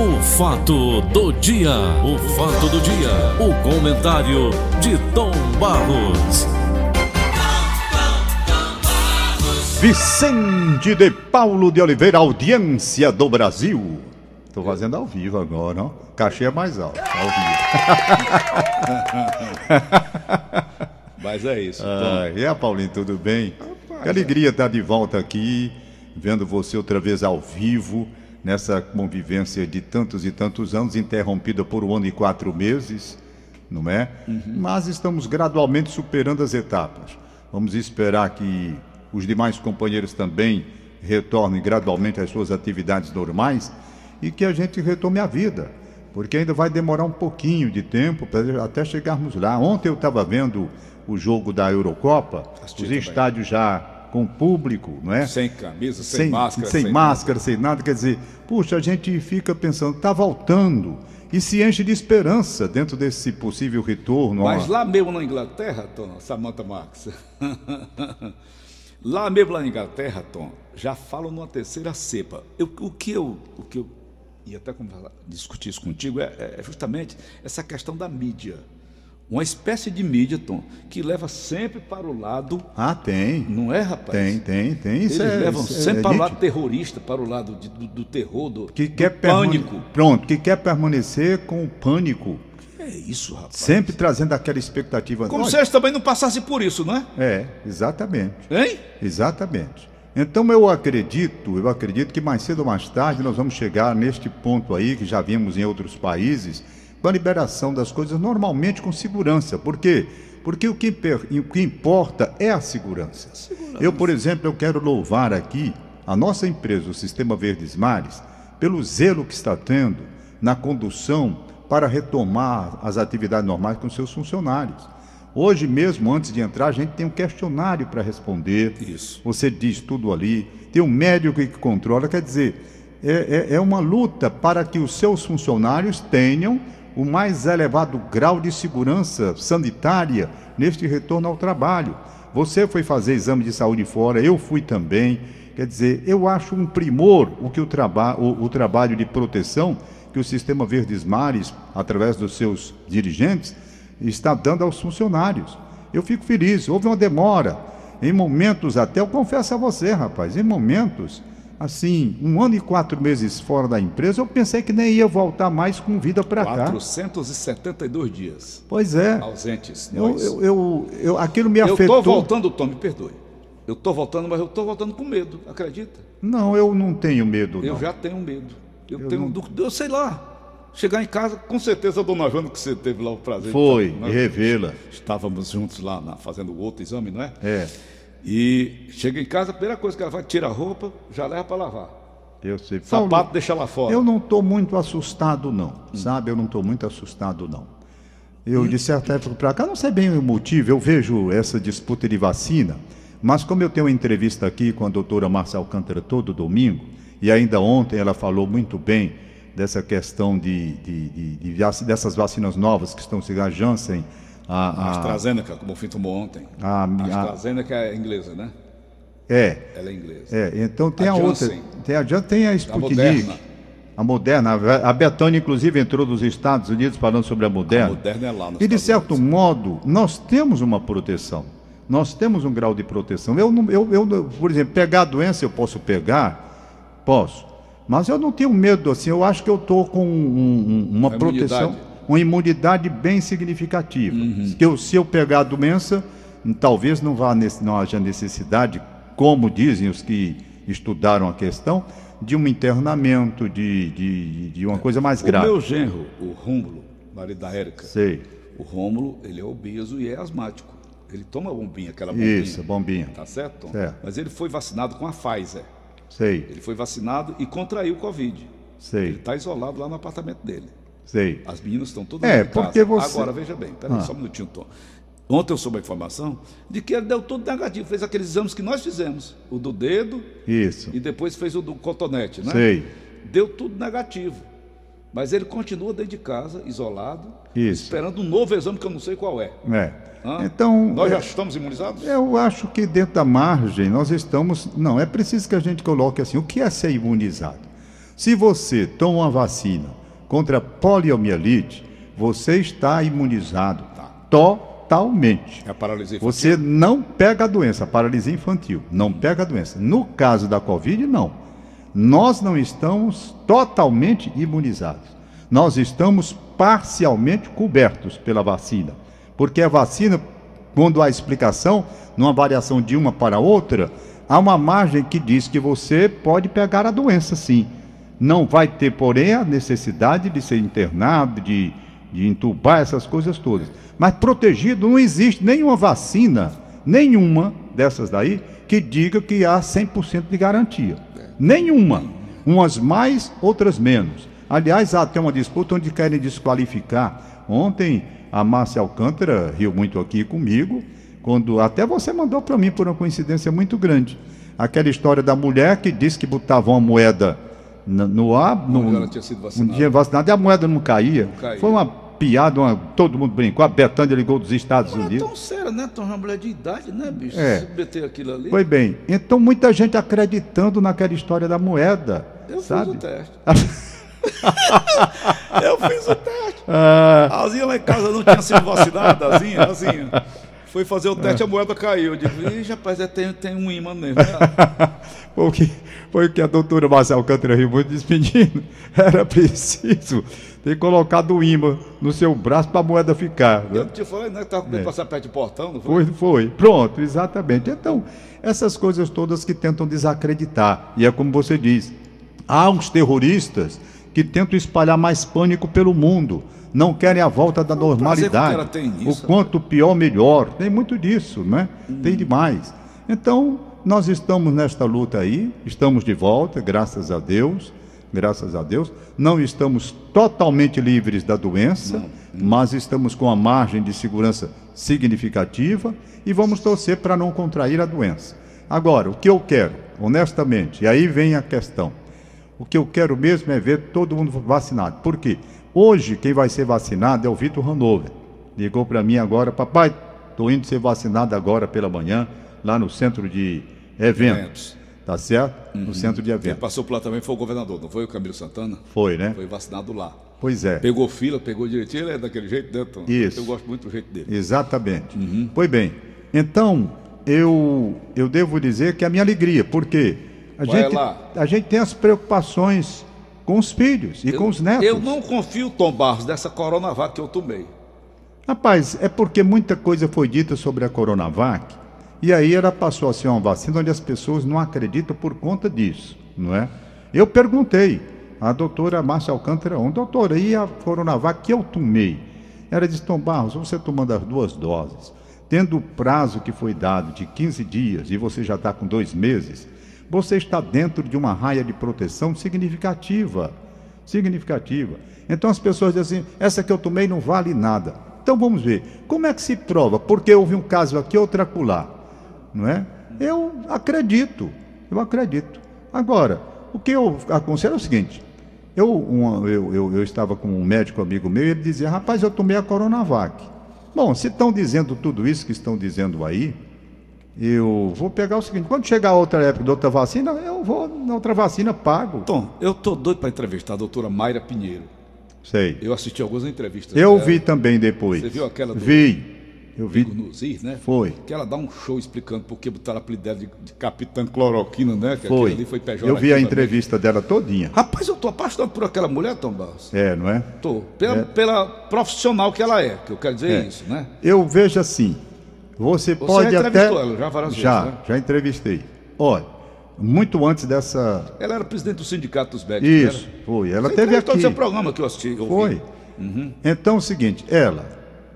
O fato do dia, o fato do dia, o comentário de Tom Barros. Vicente de Paulo de Oliveira, audiência do Brasil. Tô fazendo ao vivo agora, ó. Cachê é mais alto, ao vivo. Mas é isso. Ah, e a Paulinho, tudo bem? Rapaz, que alegria estar de volta aqui, vendo você outra vez ao vivo, nessa convivência de tantos e tantos anos, interrompida por um ano e quatro meses, não é? Uhum. Mas estamos gradualmente superando as etapas. Vamos esperar que os demais companheiros também retornem gradualmente às suas atividades normais e que a gente retome a vida, porque ainda vai demorar um pouquinho de tempo até chegarmos lá. Ontem eu estava vendo o jogo da Eurocopa, os estádios já com público, não é? Sem camisa, sem, sem máscara. Sem, sem máscara, nada. sem nada. Quer dizer, puxa, a gente fica pensando, está voltando. E se enche de esperança dentro desse possível retorno. Mas lá mesmo na Inglaterra, Tom, Samantha Max, lá mesmo na Inglaterra, Tom, já falam numa terceira cepa. Eu, o, que eu, o que eu ia até discutir isso contigo é, é justamente essa questão da mídia uma espécie de mídia, Tom, que leva sempre para o lado. Ah, tem. Não é, rapaz? Tem, tem, tem. Eles isso é, levam isso sempre é, para o lado terrorista, para o lado de, do, do, terror, do, que quer do pânico. Pronto, que quer permanecer com o pânico. É isso, rapaz. Sempre trazendo aquela expectativa. Como se eles também não passassem por isso, não é? É, exatamente. Hein? Exatamente. Então eu acredito, eu acredito que mais cedo ou mais tarde nós vamos chegar neste ponto aí que já vimos em outros países com a liberação das coisas normalmente com segurança. Por quê? Porque o que, o que importa é a segurança. segurança. Eu, por exemplo, eu quero louvar aqui a nossa empresa, o Sistema Verdes Mares, pelo zelo que está tendo na condução para retomar as atividades normais com seus funcionários. Hoje mesmo, antes de entrar, a gente tem um questionário para responder. Isso. Você diz tudo ali. Tem um médico que controla. Quer dizer, é, é, é uma luta para que os seus funcionários tenham o mais elevado grau de segurança sanitária neste retorno ao trabalho. Você foi fazer exame de saúde fora, eu fui também. Quer dizer, eu acho um primor o que o, traba o, o trabalho de proteção que o Sistema Verdes Mares, através dos seus dirigentes, está dando aos funcionários. Eu fico feliz. Houve uma demora. Em momentos até, eu confesso a você, rapaz, em momentos assim, um ano e quatro meses fora da empresa, eu pensei que nem ia voltar mais com vida para cá. 472 dias. Pois é. Ausentes. Eu, eu, eu, eu, aquilo me afetou. Eu estou voltando, Tom, me perdoe. Eu estou voltando, mas eu estou voltando com medo, acredita? Não, eu não tenho medo. Eu não. já tenho medo. Eu, eu tenho. Não... Eu sei lá. Chegar em casa, com certeza a dona Joana, que você teve lá o prazer Foi, de revê-la. Estávamos juntos lá na, fazendo outro exame, não é? É. E chega em casa, a primeira coisa que ela faz, tira a roupa, já leva para lavar. Eu sei. Sapato Paulo, deixa lá fora. Eu não estou muito assustado, não. Hum. Sabe? Eu não estou muito assustado, não. Eu, hum. de certa época para cá, não sei bem o motivo, eu vejo essa disputa de vacina, mas como eu tenho uma entrevista aqui com a doutora Marcia Alcântara todo domingo, e ainda ontem ela falou muito bem dessa questão de, de, de, de dessas vacinas novas que estão chegando, a Janssen, a, a AstraZeneca, como o Fim tomou ontem. A, a AstraZeneca é inglesa, né? É. Ela é inglesa. É, então tem a, a outra. Tem a, tem a Sputnik. A Moderna. A Betânia, inclusive, entrou dos Estados Unidos falando sobre a Moderna. A Moderna é lá E, de certo Unidos. modo, nós temos uma proteção. Nós temos um grau de proteção. Eu, eu, eu, por exemplo, pegar a doença eu posso pegar? Posso. Mas eu não tenho medo, assim. Eu acho que eu estou com um, um, uma proteção uma imunidade bem significativa. Uhum. Que eu, se eu pegar a doença, talvez não, vá, não haja necessidade, como dizem os que estudaram a questão, de um internamento, de, de, de uma coisa mais grave. O meu genro, o Rômulo, marido da Érica. Sei. O Rômulo, ele é obeso e é asmático. Ele toma bombinha, aquela bombinha. Isso, bombinha. Tá certo? certo. Mas ele foi vacinado com a Pfizer. Sei. Ele foi vacinado e contraiu o Covid. Sei. Ele está isolado lá no apartamento dele. Sei. As meninas estão todas é, porque você... Agora, veja bem, peraí, ah. só um minutinho, Tom. Ontem eu soube a informação de que ele deu tudo negativo, fez aqueles exames que nós fizemos, o do dedo Isso. e depois fez o do cotonete, né? Sei. Deu tudo negativo. Mas ele continua dentro de casa, isolado, Isso. esperando um novo exame que eu não sei qual é. É. Então, nós já estamos imunizados? Eu acho que dentro da margem nós estamos. Não, é preciso que a gente coloque assim: o que é ser imunizado? Se você toma uma vacina contra a poliomielite, você está imunizado totalmente. É a paralisia infantil. Você não pega a doença, a paralisia infantil, não pega a doença. No caso da Covid, não. Nós não estamos totalmente imunizados. Nós estamos parcialmente cobertos pela vacina. Porque a vacina, quando há explicação, numa variação de uma para outra, há uma margem que diz que você pode pegar a doença sim. Não vai ter, porém, a necessidade de ser internado, de, de entubar essas coisas todas. Mas protegido não existe nenhuma vacina, nenhuma dessas daí, que diga que há 100% de garantia. Nenhuma. Umas mais, outras menos. Aliás, há até uma disputa onde querem desqualificar. Ontem, a Márcia Alcântara riu muito aqui comigo, quando até você mandou para mim por uma coincidência muito grande. Aquela história da mulher que disse que botava uma moeda no, ar, no, ela tinha sido um vacinada. dia vacinado, e a moeda não caía. Não caía. Foi uma piada, uma- todo mundo brincou. A Betânia ligou dos Estados é Unidos. tão sério, né? Tão uma mulher de idade, né, bicho? É. Se meter aquilo ali. Foi bem. Então, muita gente acreditando naquela história da moeda. Eu sabe? fiz o teste. eu fiz o teste. Ah, A Azinha lá em casa não tinha sido vacinada, Azinha, Azinha. Foi fazer o teste, a moeda caiu. Eu digo, Ih, rapaz, é, tem, tem um imã mesmo. né?" foi, o que, foi o que a doutora Marcia Alcântara riu muito disse, menino, era preciso ter colocado o imã no seu braço para a moeda ficar. né? Eu te falei, né? Que tava com medo de passar perto de portão, não foi? Foi, foi. Pronto, exatamente. Então, essas coisas todas que tentam desacreditar. E é como você diz: há uns terroristas que tentam espalhar mais pânico pelo mundo. Não querem a volta da normalidade. o quanto pior, melhor. Tem muito disso, né? Hum. Tem demais. Então, nós estamos nesta luta aí, estamos de volta, graças a Deus. Graças a Deus. Não estamos totalmente livres da doença, mas estamos com a margem de segurança significativa e vamos torcer para não contrair a doença. Agora, o que eu quero, honestamente, e aí vem a questão. O que eu quero mesmo é ver todo mundo vacinado. Por quê? Hoje, quem vai ser vacinado é o Vitor Hanover. Ligou para mim agora, papai, estou indo ser vacinado agora pela manhã, lá no centro de eventos. Eventos. Tá certo? No centro de Quem eventos. passou por lá também foi o governador, não foi o Camilo Santana? Foi, né? Foi vacinado lá. Pois é. Pegou fila, pegou direitinho, ele é daquele jeito, né, Tom? Isso. Eu gosto muito do jeito dele. Exatamente. Pois bem, então eu, eu devo dizer que é a minha alegria, porque a Vai gente, lá. a gente tem as preocupações com os filhos e com os netos. Eu não confio, Tom Barros, dessa Coronavac que eu tomei. Rapaz, é porque muita coisa foi dita sobre a Coronavac e aí ela passou a ser uma vacina onde as pessoas não acreditam por conta disso, não é? Eu perguntei à doutora Márcia Alcântara, um doutora, e a Coronavac que eu tomei? Ela disse, Tom Barros, você tomando as duas doses, tendo o prazo que foi dado de 15 dias e você já está com dois meses, você está dentro de uma raia de proteção significativa significativa. Então as pessoas dizem assim: essa que eu tomei não vale nada. Então vamos ver, como é que se prova? Porque houve um caso aqui, outro acolá, não é? Eu acredito, eu acredito. Agora, o que eu aconselho é o seguinte: eu, eu, eu, eu estava com um médico amigo meu e ele dizia: rapaz, eu tomei a Coronavac. Bom, se estão dizendo tudo isso que estão dizendo aí, eu vou pegar o seguinte: quando chegar outra época de outra vacina, eu vou na outra vacina, pago. Tom, eu tô doido para entrevistar a doutora Mayra Pinheiro. Sei. Eu assisti algumas entrevistas. Eu dela. vi também depois. Você viu aquela do- Vi. Eu vi. no ZIR, né? Foi. Que ela dá um show explicando por que botaram o apelido dela de, de Capitã Cloroquina, né? Que Foi. ali foi Eu vi a também. entrevista dela todinha. Rapaz, eu tô apaixonado por aquela mulher, Tom Barros. É, não é? Tô. Pela, É. pela profissional que ela é, que eu quero dizer É. isso, né? Eu vejo assim. Você, Você pode já até. já várias vezes, Já, né? já entrevistei. Olha, muito antes dessa. Ela era presidente do sindicato dos médicos. Isso, Era? foi. Ela Você teve aqui. seu programa que eu assisti. Eu Foi. Uhum. Então é o seguinte, ela,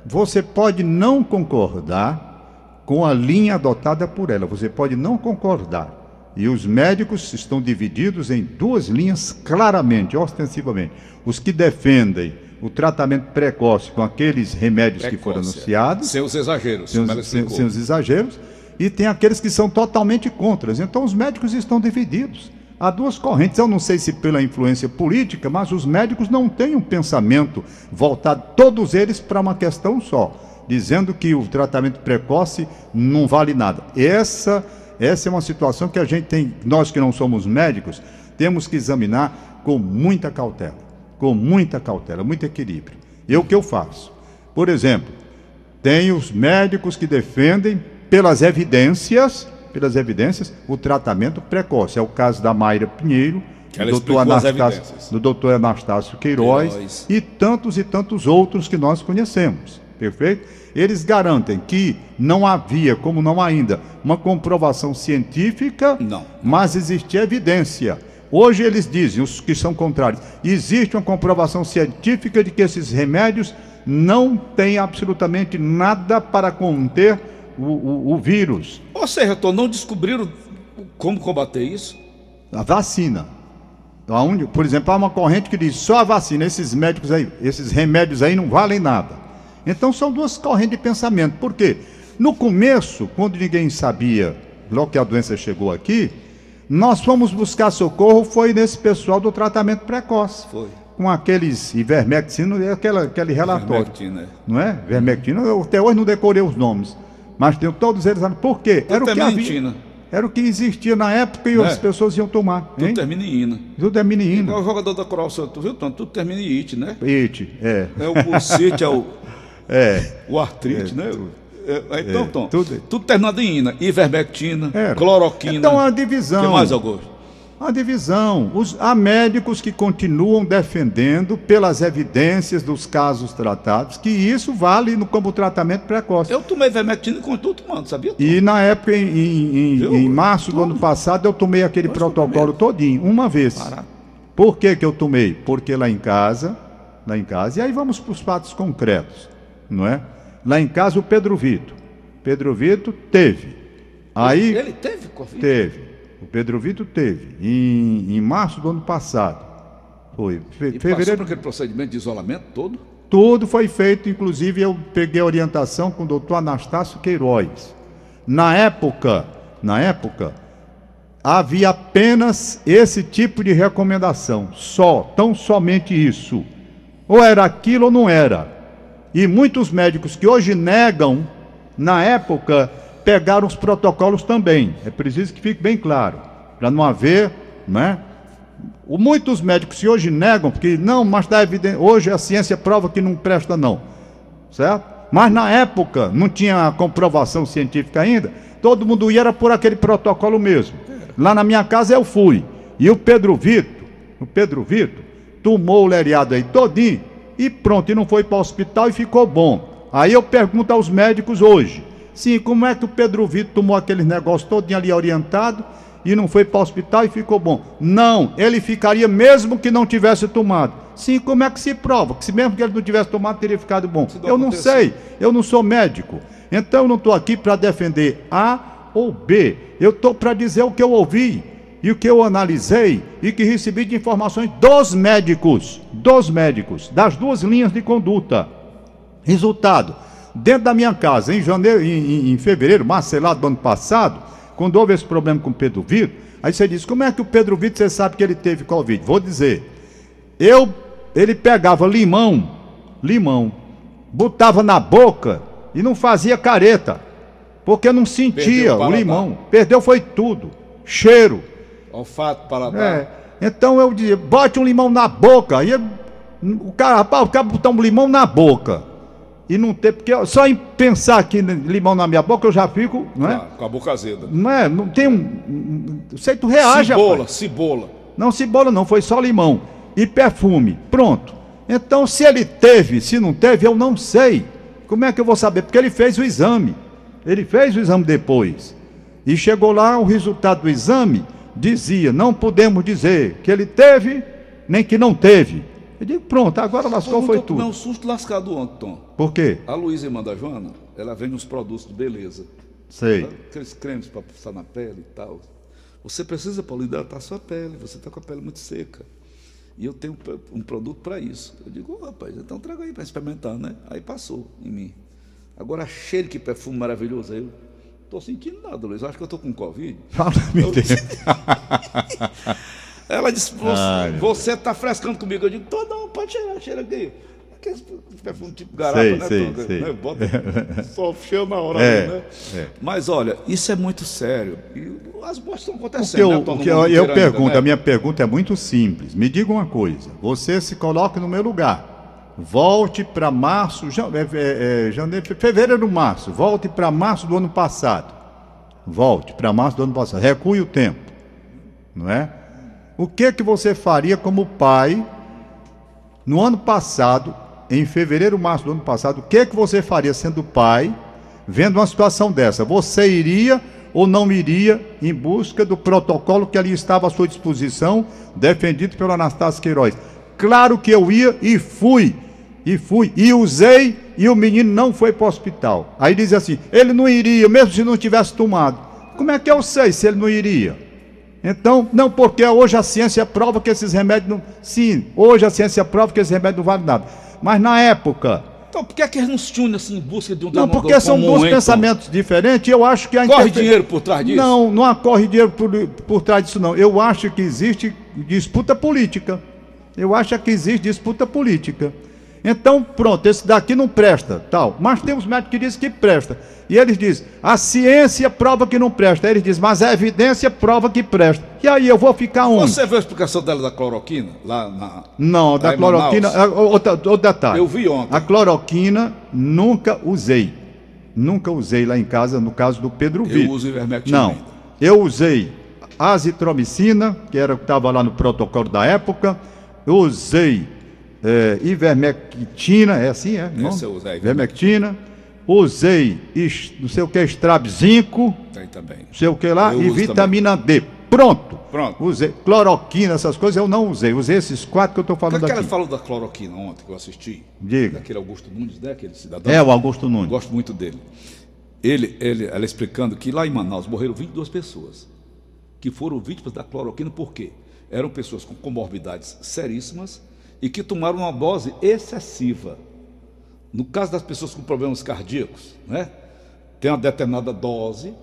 você pode não concordar com a linha adotada por ela, você pode não concordar. E os médicos estão divididos em duas linhas claramente, ostensivamente. Os que defendem o tratamento precoce com aqueles remédios que foram Precoce. anunciados, Sem os exageros, sem os, sem- explicou. sem os exageros, e tem aqueles que são totalmente contra. Então os médicos estão divididos. Há duas correntes. Eu não sei se pela influência política, mas os médicos não têm um pensamento voltado, todos eles, para uma questão só, dizendo que o tratamento precoce não vale nada. Essa, essa é uma situação que a gente tem, nós que não somos médicos, temos que examinar com muita cautela, com muita cautela, muito equilíbrio. E o que eu faço? Por exemplo, tem os médicos que defendem, pelas evidências, pelas evidências, o tratamento precoce. É o caso da Mayra Pinheiro, do doutor, Anastácio, do doutor Anastácio Queiroz, Queiroz e tantos e tantos outros que nós conhecemos. Perfeito? Eles garantem que não havia, como não ainda, uma comprovação científica, não. mas existia evidência. Hoje eles dizem, os que são contrários, existe uma comprovação científica de que esses remédios não têm absolutamente nada para conter o, o, o vírus. Ou seja, não descobriram como combater isso? A vacina. Por exemplo, há uma corrente que diz só a vacina, esses médicos aí, esses remédios aí não valem nada. Então são duas correntes de pensamento. Por quê? No começo, quando ninguém sabia, logo que a doença chegou aqui, nós fomos buscar socorro, foi nesse pessoal do tratamento precoce. Foi. Com aqueles ivermectina, aquela, aquele relatório. Ivermectina. Não é? Ivermectina, eu até hoje não decorei os nomes. Mas tem todos eles. Por quê? Era o que havia. Era o que existia na época e é. as pessoas iam tomar. Tudo termina em ina. Tudo termina em ina. o jogador da Coral Santo, viu, Tanto? Tudo termina em it, né? It, é. É o bucete, é o. É. O artrite, é, né? É, então, é, Tom, tudo, tudo terminado em ina. Ivermectina, cloroquina. Então, a divisão. O que mais, Augusto? A divisão. Os, há médicos que continuam defendendo, pelas evidências dos casos tratados, que isso vale no, como tratamento precoce. Eu tomei vermectina e continuo tomando, sabia? E na época, em, em, em março do ano passado, eu tomei aquele eu protocolo todinho, uma vez. Parado. Por que, que eu tomei? Porque lá em casa, lá em casa, e aí vamos para os fatos concretos, não é? Lá em casa, o Pedro Vito. Pedro Vito teve. Aí, ele teve Covid? Teve. O Pedro Vitor teve em, em março do ano passado. Foi. Fe, e fevereiro. Aquele procedimento de isolamento todo? Tudo foi feito, inclusive eu peguei a orientação com o doutor Anastácio Queiroz. Na época, na época, havia apenas esse tipo de recomendação, só, tão somente isso. Ou era aquilo ou não era. E muitos médicos que hoje negam, na época, pegaram os protocolos também. É preciso que fique bem claro, para não haver, né? Muitos médicos se hoje negam, porque não, mas está evidente, hoje a ciência prova que não presta não, certo? Mas na época não tinha comprovação científica ainda, todo mundo ia era por aquele protocolo mesmo. Lá na minha casa eu fui, e o Pedro Vitor, o Pedro Vitor, tomou o leriado aí todinho, e pronto, e não foi para o hospital e ficou bom. Aí eu pergunto aos médicos hoje, Sim, como é que o Pedro Vitor tomou aquele negócio todo ali orientado e não foi para o hospital e ficou bom? Não, ele ficaria mesmo que não tivesse tomado. Sim, como é que se prova? Que se mesmo que ele não tivesse tomado, teria ficado bom. Eu não sei, eu não sou médico. Então eu não estou aqui para defender A ou B. Eu estou para dizer o que eu ouvi e o que eu analisei e que recebi de informações dos médicos, dos médicos, das duas linhas de conduta. Resultado: dentro da minha casa, em janeiro, em, em fevereiro, março, sei lá, do ano passado, quando houve esse problema com o Pedro Vitor, aí você diz, como é que o Pedro Vitor, você sabe que ele teve Covid? Vou dizer, eu, ele pegava limão, limão, botava na boca e não fazia careta, porque não sentia o limão. Perdeu foi tudo, cheiro. Olfato, paladar. É. Então eu dizia, bote um limão na boca. Aí o cara, rapaz, o cara botar um limão na boca e não ter, porque só em pensar aqui limão na minha boca eu já fico, não é? com a boca azeda. Não é? Não tem um. Não sei, tu reage, Cebola, rapaz. cebola. Não, cebola não, foi só limão. E perfume. Pronto. Então, se ele teve, se não teve, eu não sei. Como é que eu vou saber? Porque ele fez o exame. Ele fez o exame depois. E chegou lá, o resultado do exame dizia: não podemos dizer que ele teve, nem que não teve. Eu digo, pronto, agora lascou, foi tudo. Não, um susto lascado ontem, Tom. Por quê? A Luísa, irmã da Joana, ela vende uns produtos de beleza. Sei. Aqueles cremes para passar na pele e tal. Você precisa, Paulo, hidratar a sua pele. Você está com a pele muito seca. E eu tenho um produto para isso. Eu digo, oh, rapaz, então traga aí para experimentar, né? Aí passou em mim. Agora, cheiro que perfume maravilhoso. Aí eu estou sentindo nada, Luiz. Acho que eu estou com Covid. Fala, meu Deus. Ela disse: Você está frescando comigo. Eu digo: Tô não, pode cheirar, cheira aqui. aquele perfume tipo garapa, Sei, né? sei, Tom? sei. Né? Bota só cheio na hora, É, né? é. Mas olha, isso é muito sério. E as mortes estão O que acontecendo, eu, né, o que eu, eu inteiro ainda, pergunto, né? a minha pergunta é muito simples. Me diga uma coisa. Você se coloque no meu lugar. Volte para março, é, é, é, janeiro, fe- fevereiro, março. Volte para março do ano passado. Volte para março do ano passado. Recue o tempo. Não é? O que que você faria como pai no ano passado, em fevereiro, março do ano passado, o que que você faria sendo pai, vendo uma situação dessa? Você iria ou não iria em busca do protocolo que ali estava à sua disposição, defendido pelo Anastácio Queiroz? Claro que eu ia e fui. E fui, e usei, e o menino não foi para o hospital. Aí diz assim: ele não iria, mesmo se não tivesse tomado. Como é que eu sei se ele não iria? Então, não, porque hoje a ciência prova que esses remédios não. Sim, hoje a ciência prova que esses remédios não valem nada. Mas na época. Então, por que, é que eles não se unem assim em busca de um Não, porque são dois pensamentos diferentes. Eu acho que a Corre interfe- dinheiro por trás disso? Não, não há corre dinheiro por, por trás disso, não. Eu acho que existe disputa política. Eu acho que existe disputa política. Então, pronto, esse daqui não presta, tal. Mas tem os médicos que dizem que presta. E eles dizem, a ciência prova que não presta. Aí eles dizem, mas a evidência prova que presta. E aí eu vou ficar onde? Você viu a explicação dela da cloroquina? Lá na. Não, da cloroquina. Manaus? é, Outro, outro detalhe. Eu vi ontem. A cloroquina nunca usei. Nunca usei lá em casa, no caso do Pedro Vi. Eu uso ivermectina Não. Eu usei azitromicina, que era o que estava lá no protocolo da época. Eu usei é, ivermectina, é assim, é? não? Essa eu usei, Ivermectina. Usei, não sei o que, estrabzinco, Tem também. não sei o que lá, Eu e vitamina D. Pronto. Pronto. Usei. Cloroquina, essas coisas eu não usei. Usei esses quatro que eu estou que, falando que ela aqui. falou da cloroquina ontem que eu assisti? Diga. Daquele Augusto Nunes, né? Aquele cidadão. É, o Augusto Eu Nunes. gosto muito dele. Ele, ele, ela explicando que lá em Manaus morreram 22 pessoas que foram vítimas da cloroquina, por quê? Eram pessoas com comorbidades seríssimas e que tomaram uma dose excessiva. No caso das pessoas com problemas cardíacos, né? Tem uma determinada dose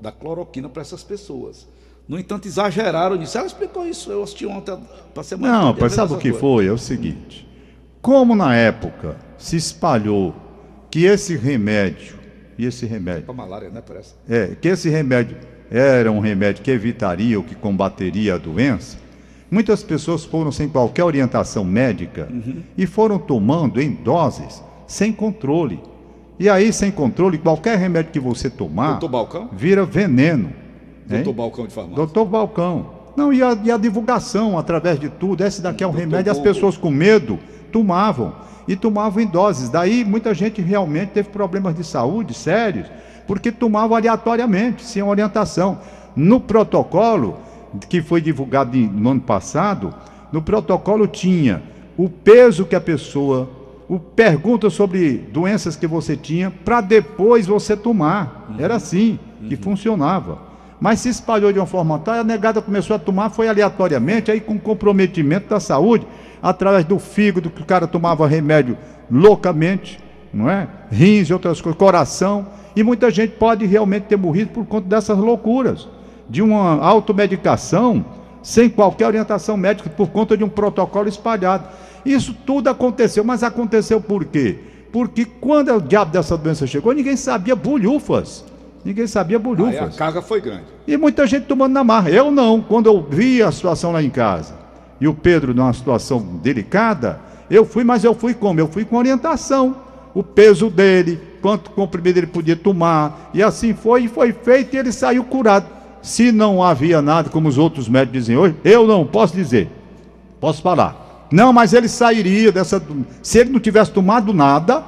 da cloroquina para essas pessoas. No entanto, exageraram nisso. Ela explicou isso. Eu assisti ontem para semana. Não, mas sabe o que coisa. foi? É o seguinte: como na época se espalhou que esse remédio, e esse remédio, Para malária, né? Parece. é, que esse remédio era um remédio que evitaria ou que combateria a doença, muitas pessoas foram sem qualquer orientação médica e foram tomando em doses sem controle. E aí, sem controle, qualquer remédio que você tomar Doutor Balcão? vira veneno. hein? Doutor Balcão de farmácia. Doutor Balcão. Não, e a, e a divulgação através de tudo. Esse daqui é um Doutor remédio. As pessoas com medo tomavam. E tomavam em doses. Daí muita gente realmente teve problemas de saúde sérios, porque tomavam aleatoriamente, sem orientação. No protocolo, que foi divulgado no ano passado, no protocolo tinha o peso que a pessoa. O pergunta sobre doenças que você tinha para depois você tomar. Era assim que funcionava. Mas se espalhou de uma forma tal, a negada começou a tomar, foi aleatoriamente, aí com comprometimento da saúde, através do fígado, que o cara tomava remédio loucamente, não é? Rins e outras coisas, coração. E muita gente pode realmente ter morrido por conta dessas loucuras, de uma automedicação sem qualquer orientação médica, por conta de um protocolo espalhado. Isso tudo aconteceu, mas aconteceu por quê? Porque quando o diabo dessa doença chegou, ninguém sabia bulhufas. Ninguém sabia Aí a carga foi grande. E muita gente tomando na marra. Eu não. Quando eu vi a situação lá em casa e o Pedro numa situação delicada, eu fui, mas eu fui como? Eu fui com orientação. O peso dele, quanto comprimido ele podia tomar. E assim foi, e foi feito e ele saiu curado. Se não havia nada, como os outros médicos dizem hoje, eu não posso dizer. Posso falar. Não, mas ele sairia dessa. Se ele não tivesse tomado nada,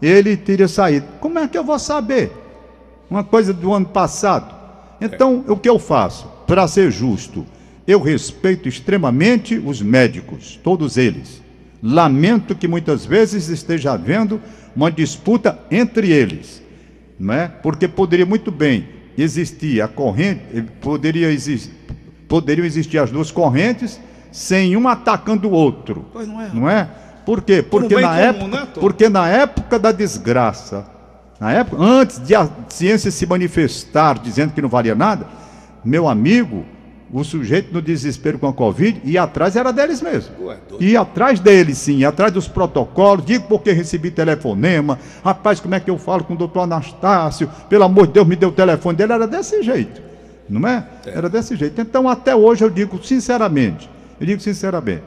ele teria saído. Como é que eu vou saber? Uma coisa do ano passado. Então, o que eu faço? Para ser justo, eu respeito extremamente os médicos, todos eles. Lamento que muitas vezes esteja havendo uma disputa entre eles, não é? Porque poderia muito bem existir a corrente, eh, poderia existir, poderiam existir as duas correntes sem um atacando o outro. Pois não é. Não é? Por quê? Porque na comum, época, né, porque na época da desgraça, na época antes de a ciência se manifestar dizendo que não valia nada, meu amigo, o sujeito no desespero com a Covid, e atrás era deles mesmo. Doido. E atrás deles, sim, atrás dos protocolos, digo porque recebi telefonema, rapaz, como é que eu falo com o doutor Anastácio? Pelo amor de Deus, me deu o telefone dele, era desse jeito, não é? Era desse jeito. Então, até hoje, eu digo sinceramente, eu digo sinceramente,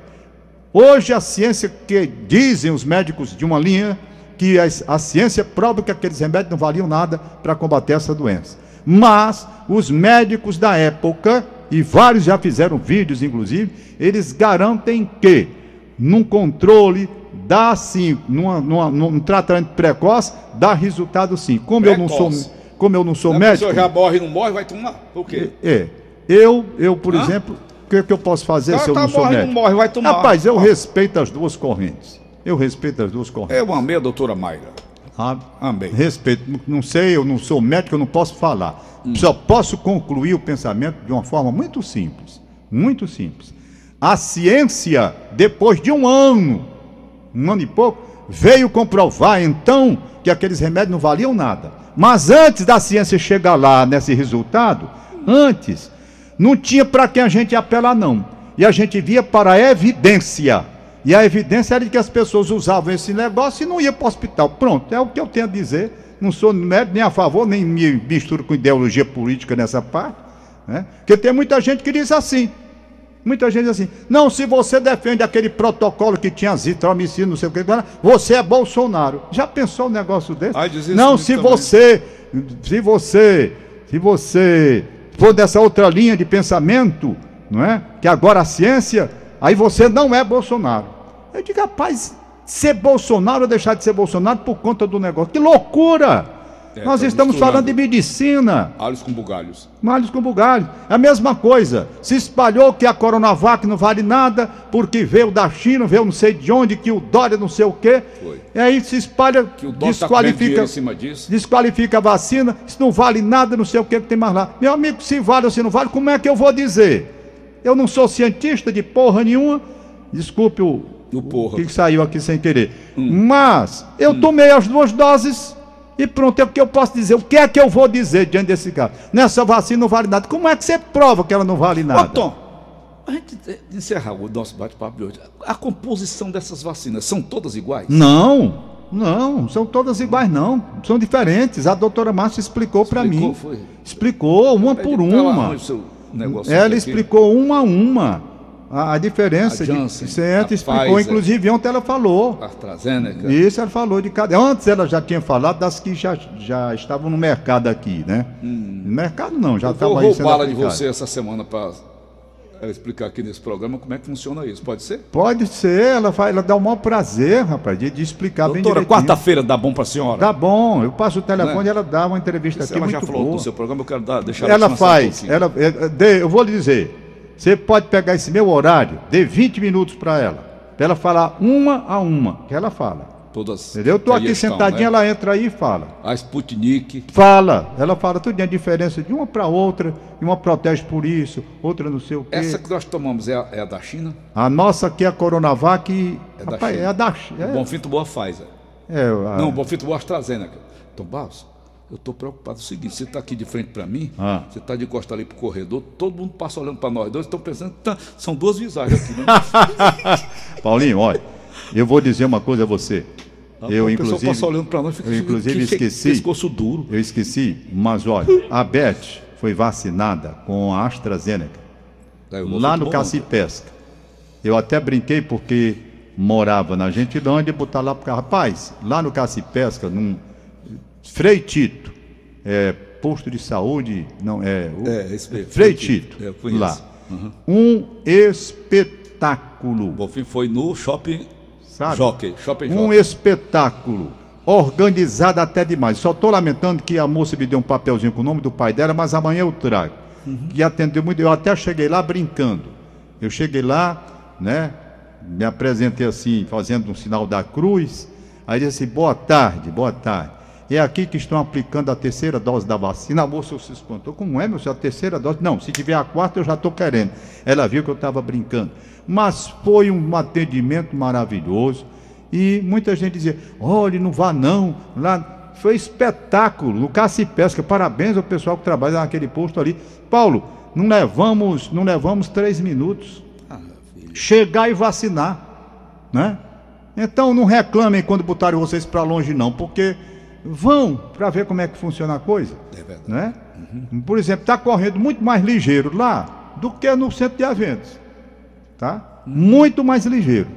hoje a ciência que dizem os médicos de uma linha, que a, a ciência prova que aqueles remédios não valiam nada para combater essa doença. Mas os médicos da época, e vários já fizeram vídeos, inclusive, eles garantem que num controle dá sim, numa, numa, num tratamento precoce, dá resultado sim. Como eu não sou, Precoce. como eu não sou A médico, pessoa já morre e não morre, vai tomar? O quê? é, eu, eu por Hã? exemplo, o que, que eu posso fazer Tá- se eu tá não sou morre, não médico? morre, vai tomar. Rapaz, eu Ó. respeito as duas correntes. Eu respeito as duas correntes. Eu amei a doutora Mayra. Sabe? Amém. Respeito. Não sei, eu não sou médico, eu não posso falar. Hum. Só posso concluir o pensamento de uma forma muito simples. Muito simples. A ciência, depois de um ano, um ano e pouco, veio comprovar então que aqueles remédios não valiam nada. Mas antes da ciência chegar lá nesse resultado, antes, não tinha para quem a gente apelar, não. E a gente via para a evidência. E a evidência era de que as pessoas usavam esse negócio e não iam para o hospital. Pronto, é o que eu tenho a dizer. Não sou médico, nem a favor, nem me misturo com ideologia política nessa parte. Né? Porque tem muita gente que diz assim. Muita gente diz assim, não, se você defende aquele protocolo que tinha azitromicina, não sei o que, você é Bolsonaro. Já pensou um negócio desse? Ai, não, se também. você, se você, se você for dessa outra linha de pensamento, não é? Que agora a ciência, aí você não é Bolsonaro. Eu digo, rapaz, ser Bolsonaro ou deixar de ser Bolsonaro por conta do negócio. Que loucura! É, Nós tá estamos falando de medicina. Alhos com bugalhos. Malhos com bugalhos. É a mesma coisa. Se espalhou que a Coronavac não vale nada, porque veio da China, veio não sei de onde, que o Dória não sei o quê. Foi. E aí se espalha, Que o tá desqualifica, em cima disso. desqualifica a vacina, isso não vale nada, não sei o que que tem mais lá. Meu amigo, se vale ou se não vale, como é que eu vou dizer? Eu não sou cientista de porra nenhuma. Desculpe o, O porra. que saiu aqui sem querer. Hum. Mas eu tomei as duas doses e pronto, é o que eu posso dizer. O que é que eu vou dizer diante desse caso? Nessa vacina não vale nada. Como é que você prova que ela não vale Ô, nada? Tom, a gente encerrar o nosso bate-papo de hoje. A composição dessas vacinas são todas iguais? Não, não, são todas iguais, não. São diferentes. A doutora Márcia explicou para Explicou, mim. foi? Explicou uma por uma. o seu negócio Ela aqui. explicou uma a uma a, a diferença. A de, Janssen, certo, a explicou, Pfizer. inclusive ontem ela falou. AstraZeneca. Isso ela falou de cada. Antes ela já tinha falado das que já, já estavam no mercado aqui, né? No mercado não, já Hum. Eu vou estava aí sendo roubá-la de você essa semana para explicar aqui nesse programa como é que funciona isso. Pode ser? Pode ser, ela, vai, ela dá o maior prazer, rapaz, de, de explicar bem Doutora, direitinho. quarta-feira dá bom para a senhora? Tá bom, eu passo o telefone Né? e ela dá uma entrevista aqui ela já muito falou boa. do seu programa, eu quero dar, deixar Ela um faz, pouquinho. ela, é, é, dê- eu vou lhe dizer, você pode pegar esse meu horário, dê 20 minutos para ela, para ela falar uma a uma, que ela fala. Todas Entendeu? Eu tô aqui estão, sentadinha, né? ela entra aí e fala. A Sputnik. Fala, ela fala tudo a diferença de uma para outra, e uma protege por isso, outra não sei o quê. Essa que nós tomamos é a, é a da China? A nossa aqui, a Coronavac, É da rapaz, China. é a da China. O Bonfim tomou a Pfizer. É, a- Não, o Bonfim tomou a AstraZeneca. Tom Barros, eu estou preocupado com o seguinte, você está aqui de frente para mim, Ah. você está de costas ali pro corredor, todo mundo passa olhando para nós dois, estão pensando tá- são duas visagens aqui. Né? Paulinho, olha, eu vou dizer uma coisa a você. Eu, o pessoal inclusive, passa olhando para nós, fica eu, inclusive, que- que- esqueci. pescoço duro. Eu esqueci, mas olha, a Beth foi vacinada com a AstraZeneca Bonfim lá no tomou Cacipesca. Eu até brinquei porque morava na Gentilândia e botar lá para rapaz, lá no Cacipesca, num Frei Tito, é, posto de saúde, não é, o, É, esse mesmo, Frei Frei Tito, Tito, eu conheço. lá. Uhum. Um espetáculo. O Bonfim foi no shopping Sabe? Jockey. Shopping Um Jockey. espetáculo organizado até demais. Só estou lamentando que a moça me deu um papelzinho com o nome do pai dela, mas amanhã eu trago. E atendeu muito. Eu até cheguei lá brincando. Eu cheguei lá, né? Me apresentei assim, fazendo um sinal da cruz. Aí disse assim: boa tarde, boa tarde. É aqui que estão aplicando a terceira dose da vacina. A moça se espantou. Como é, meu senhor? A terceira dose? Não, se tiver a quarta, eu já estou querendo. Ela viu que eu estava brincando. Mas foi um atendimento maravilhoso. E muita gente dizia: olhe, não vá não. Lá Foi espetáculo no caça e pesca. Parabéns ao pessoal que trabalha naquele posto ali. Paulo, não levamos, não levamos três minutos. Chegar e vacinar, né? Então não reclamem quando botaram vocês para longe não, porque vão para ver como é que funciona a coisa. É verdade. Né? Por exemplo, está correndo muito mais ligeiro lá do que no centro de eventos. Tá? Muito mais ligeiro.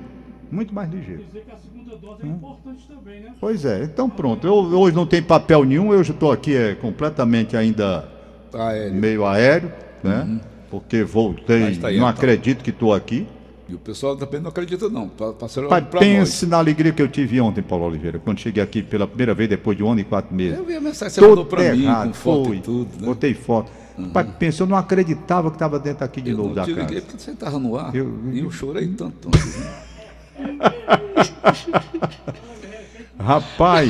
Muito mais ligeiro. dizer que a segunda dose é importante também, né? Pois é, então pronto. Eu hoje não tenho papel nenhum, eu já estou aqui é, completamente ainda Aéreo. meio aéreo, né? Porque voltei, tá aí, não então. acredito que estou aqui. E o pessoal também não acredita, não. Pa- Passaram Pai, para pense na alegria que eu tive ontem, Paulo Oliveira, quando cheguei aqui pela primeira vez depois de um ano e quatro meses. Eu vi a mensagem que você mandou Todo para mim, com foto foi. e tudo. Né? Botei foto. Pai, pense, eu não acreditava que estava dentro aqui de eu novo da casa. liguei porque você estava no ar. Eu- E eu chorei tanto. Rapaz,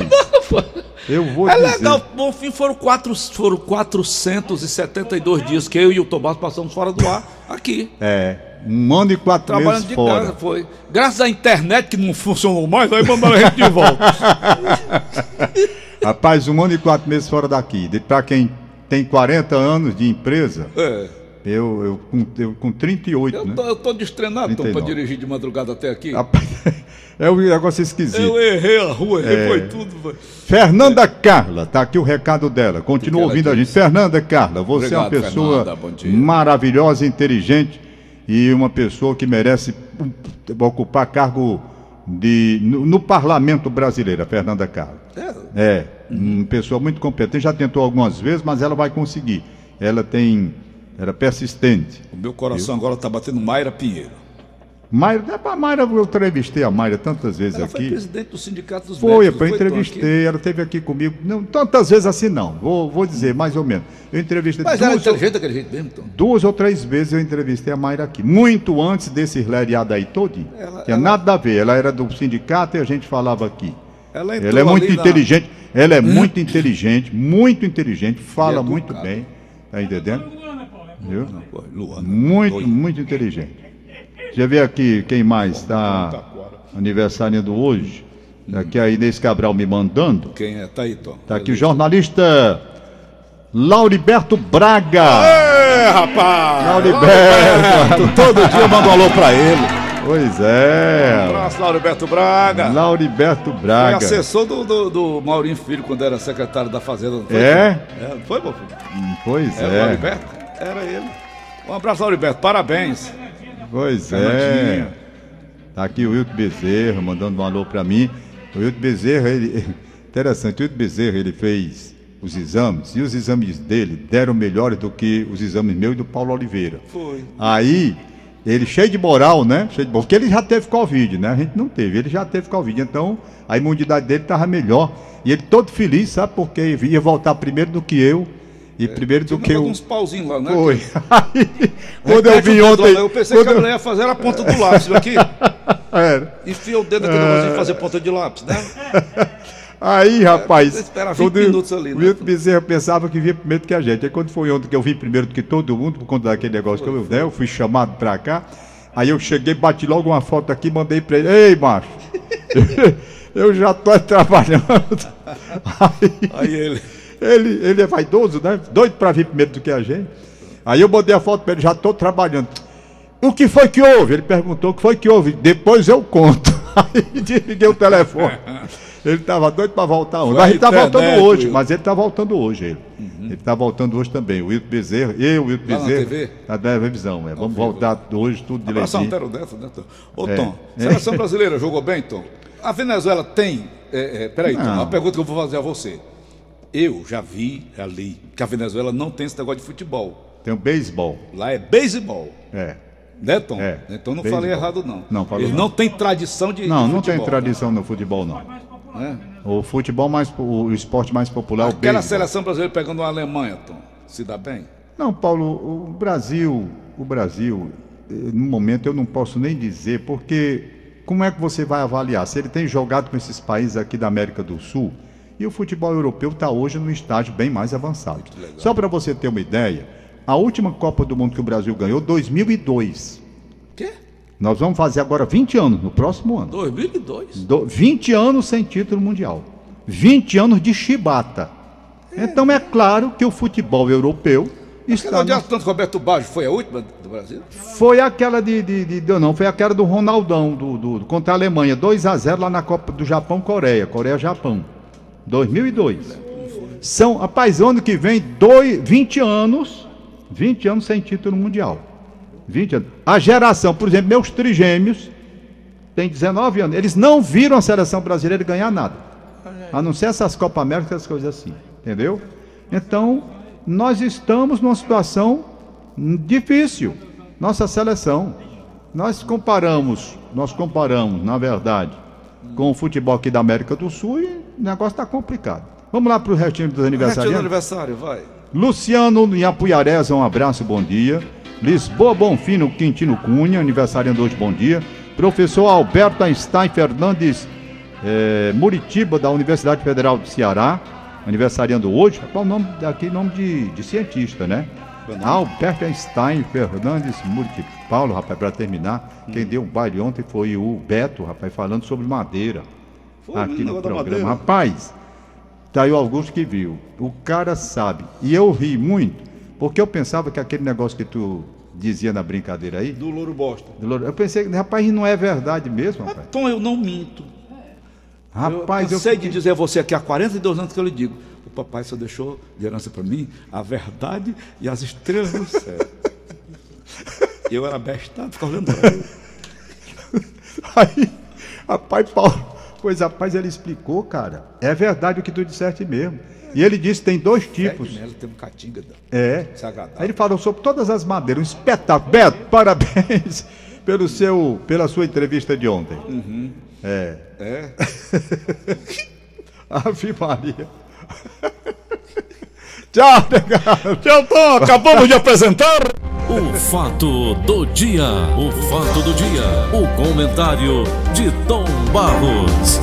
eu vou É dizer. legal, bom fim foram, quatro, foram 472 dias que eu e o Tomás passamos fora do ar, aqui, É, um ano e quatro trabalhando meses de fora. casa, foi. Graças à internet que não funcionou mais, aí mandaram a gente de volta. Rapaz, um ano e quatro meses fora daqui. Pra quem tem 40 anos de empresa, É. eu, eu, com, eu com 38, Eu né? tô, eu tô 39. para dirigir de madrugada até aqui. É um negócio esquisito. Eu errei a rua, errei, É. foi tudo. Foi. Fernanda Carla, tá aqui o recado dela. Continua que ela ouvindo a gente. Fernanda Carla, você é uma Obrigado, pessoa Fernanda, maravilhosa, inteligente e uma pessoa que merece ocupar cargo de, no, no parlamento brasileiro, a Fernanda Carla. É, É, uma pessoa muito competente, já tentou algumas vezes, mas ela vai conseguir. Ela tem, era persistente. o meu coração agora tá batendo Mayra Pinheiro. Mayra, a Mayra, eu entrevistei a Mayra tantas vezes Ela foi aqui. presidente do Sindicato dos Foi, Médicos. eu Tom, aqui? entrevistei, ela esteve aqui comigo, não tantas vezes assim não, vou, vou dizer mais ou menos. Eu entrevistei Mas ela é duas, ou, inteligente daquele jeito mesmo, Tom. duas ou três vezes eu entrevistei a Mayra aqui, muito antes desse lereado aí. Ela- Tinha ela- nada a ver, ela era do sindicato e a gente falava aqui. Ela, entrou Ela é muito ali na- inteligente, ela é muito inteligente, muito inteligente, fala educada. muito bem, tá entendendo? É Viu? Luana. Muito, muito inteligente. Deixa eu ver aqui quem mais está aniversariando hoje. Aqui a Inês Cabral me mandando. Quem é? Tá aí, Tom. Tá aqui o jornalista Lauriberto Braga. É, rapaz! Lauriberto. Todo dia eu mando um alô pra ele. Pois é. Abraço, Lauriberto Braga. Lauriberto Foi Braga. assessor do, do, do Maurinho Filho quando era secretário da Fazenda. foi? É? É, não foi, meu filho? Pois Era o é. Lauriberto? Era ele. Um abraço, Lauriberto. Parabéns. Pois é. Tá aqui o Wilton Bezerra mandando um alô pra mim. O Wilton Bezerra, ele. Interessante, o Wilton Bezerra, ele fez os exames e os exames dele deram melhores do que os exames meus e do Paulo Oliveira. Foi. Aí, ele cheio de moral, né? Cheio de moral, porque ele já teve Covid, né? A gente não teve, ele já teve Covid. Então, a imunidade dele estava melhor. E ele todo feliz, sabe? Porque ia voltar primeiro do que eu. E primeiro do que eu. uns pauzinhos lá, né? Foi. Aí, quando eu vi ontem. lá, Eu pensei que a mulher ia fazer a ponta do lápis aqui. Era. Enfia o dedo naquele negócio de fazer ponta de lápis, né? Aí, rapaz, você espera 20 quando minutos ali, o né? Wilton Bezerra pensava que vinha primeiro do que a gente. Aí quando foi ontem que eu vim primeiro do que todo mundo, por conta daquele negócio que eu, né, eu fui chamado pra cá, aí eu cheguei, bati logo uma foto aqui, mandei pra ele, ei, macho, eu já tô trabalhando. Aí, Aí ele. ele, ele é vaidoso, né? Doido pra vir primeiro do que a gente. Aí eu mandei a foto pra ele, já tô trabalhando. O que foi que houve? Ele perguntou o que foi que houve. Depois eu conto. Aí desliguei o telefone. Ele estava doido para voltar hoje. Foi Mas a ele está voltando hoje. Mas ele está voltando hoje. Ele Ele está voltando hoje também. O Wilton Bezerra, eu, o Wilton na Bezerra. TV? Na televisão. É. Vamos voltar hoje, tudo Abraço um direitinho. tero dessa, né, Tom? Ô, É. Tom, seleção brasileira jogou bem, Tom? A Venezuela tem. É, é, peraí, Tom, uma pergunta que eu vou fazer a você. Eu já vi, já li, que a Venezuela não tem esse negócio de futebol. Tem o beisebol. Lá é beisebol. É. Né, Tom? É, Então não falei errado, não. Não, falou Eles não. não têm tradição de. Não, de não tem futebol, tradição no futebol, não. Né? O futebol mais. O esporte mais popular é o Aquela seleção brasileira pegando uma Alemanha, Tom. Se dá bem? Não, Paulo, o Brasil, o Brasil, eh, no momento eu não posso nem dizer, porque como é que você vai avaliar? Se ele tem jogado com esses países aqui da América do Sul, e o futebol europeu está hoje num estágio bem mais avançado. Só para você ter uma ideia, a última Copa do Mundo que o Brasil ganhou, 2002. Quê? Nós vamos fazer agora 20 anos, no próximo ano. 2002? Do- 20 anos sem título mundial. 20 anos de chibata. Então é claro que o futebol europeu está. Aquela de na- Atlântico Roberto Baggio foi a última do Brasil? Foi aquela de, de, de- de- Não, foi aquela do Ronaldão, do, do- contra a Alemanha. 2 a 0 lá na Copa do Japão-Coreia. Coreia-Japão. 2002. São, rapaz, ano que vem, dois, 20 anos. 20 anos sem título mundial. 20 anos. A geração, por exemplo, meus trigêmeos têm 19 anos. Eles não viram a seleção brasileira ganhar nada. A não ser essas Copa América, essas coisas assim. Entendeu? Então, nós estamos numa situação difícil. Nossa seleção. Nós comparamos, nós comparamos, na verdade, com o futebol aqui da América do Sul e o negócio está complicado. Vamos lá para o restinho dos Restinho do aniversário, vai. Luciano em Apuiarés, um abraço, bom dia. Lisboa Bonfino Quintino Cunha, aniversariando hoje, bom dia. Professor Alberto Einstein Fernandes eh, Muritiba, da Universidade Federal do Ceará, aniversariando hoje. Qual o nome daqui? Nome de, de cientista, né? Alberto Einstein Fernandes Muritiba. Paulo, rapaz, para terminar, quem deu o baile ontem foi o Beto, rapaz, falando sobre madeira. Foi aqui no programa. Rapaz, Tá aí o Augusto que viu. O cara sabe. E eu ri muito, porque eu pensava que aquele negócio que tu dizia na brincadeira aí, Do Louro Bosta. do Louro- eu pensei, rapaz, não é verdade mesmo, rapaz. Tom, eu não minto. Rapaz, eu eu, sei de dizer a você que há 42 anos que eu lhe digo. O papai só deixou de herança para mim a verdade e as estrelas do céu. Eu era bestado, ficava olhando para ele. Aí, rapaz, Paulo, pois rapaz, ele explicou, cara. É verdade o que tu disseste mesmo. E ele disse que tem dois tipos. Mello tem um catinga. da- É. Aí ele falou sobre todas as madeiras, um espetáculo. Beto, parabéns pelo seu, pela sua entrevista de ontem. É. É? Ave Maria. Tchau, negado. Tchau, Tom, acabamos de apresentar. O fato do dia. O fato do dia. O comentário de Tom Barros.